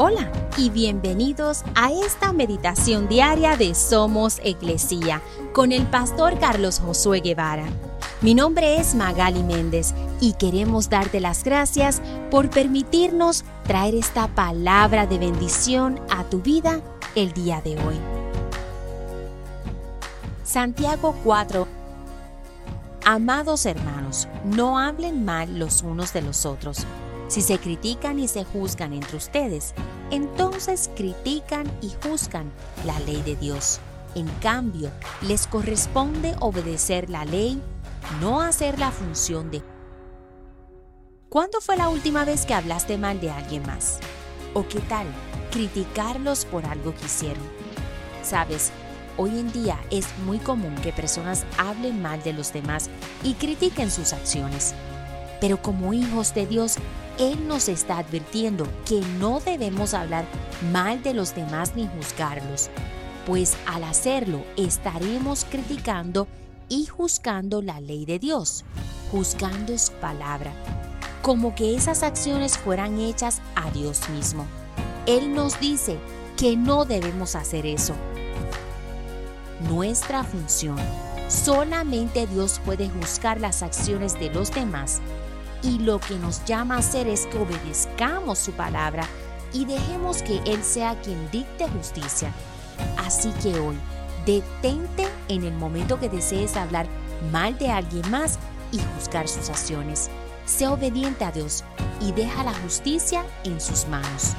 Hola y bienvenidos a esta meditación diaria de Somos Iglesia con el pastor Carlos Josué Guevara. Mi nombre es Magali Méndez y queremos darte las gracias por permitirnos traer esta palabra de bendición a tu vida el día de hoy. Santiago 4 Amados hermanos, no hablen mal los unos de los otros si se critican y se juzgan entre ustedes, entonces critican y juzgan la ley de Dios. En cambio, les corresponde obedecer la ley, no hacer la función de... ¿Cuándo fue la última vez que hablaste mal de alguien más? ¿O qué tal criticarlos por algo que hicieron? Sabes, hoy en día es muy común que personas hablen mal de los demás y critiquen sus acciones. Pero como hijos de Dios, Él nos está advirtiendo que no debemos hablar mal de los demás ni juzgarlos, pues al hacerlo estaremos criticando y juzgando la ley de Dios, juzgando su palabra, como que esas acciones fueran hechas a Dios mismo. Él nos dice que no debemos hacer eso. Nuestra función, solamente Dios puede juzgar las acciones de los demás y lo que nos llama a hacer es que obedezcamos su palabra y dejemos que Él sea quien dicte justicia. Así que hoy, detente en el momento que desees hablar mal de alguien más y juzgar sus acciones. Sea obediente a Dios y deja la justicia en sus manos.